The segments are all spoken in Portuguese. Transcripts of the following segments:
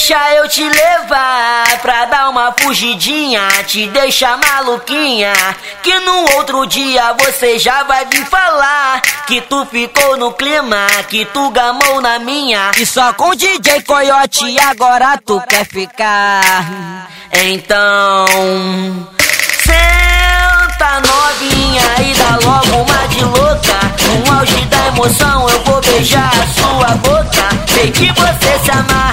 Deixa eu te levar pra dar uma fugidinha, te deixar maluquinha. Que no outro dia você já vai vir falar que tu ficou no clima, que tu gamou na minha. E só com DJ Coyote agora tu quer ficar. Então, senta novinha e dá logo uma de louca. No auge da emoção eu vou beijar a sua boca. Sei que você se amarra,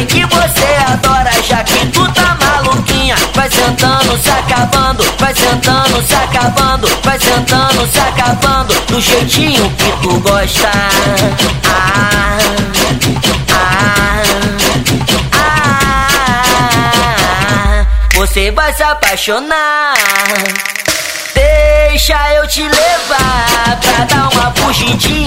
sei que você adora, já que tu tá maluquinha. Vai sentando, se acabando, vai sentando, se acabando, vai sentando, se acabando, do jeitinho que tu gosta. Ah, ah, ah, você vai se apaixonar. Deixa eu te levar pra dar uma fugidinha,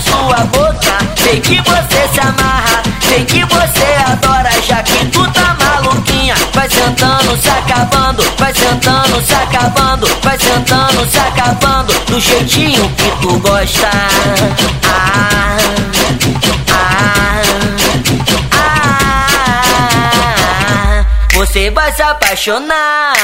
sua boca. Sei que você se amarra, sei que você adora, já que tu tá maluquinha. Vai sentando, se acabando, vai sentando, se acabando, vai sentando, se acabando, do jeitinho que tu gosta. Ah, ah, ah, você vai se apaixonar.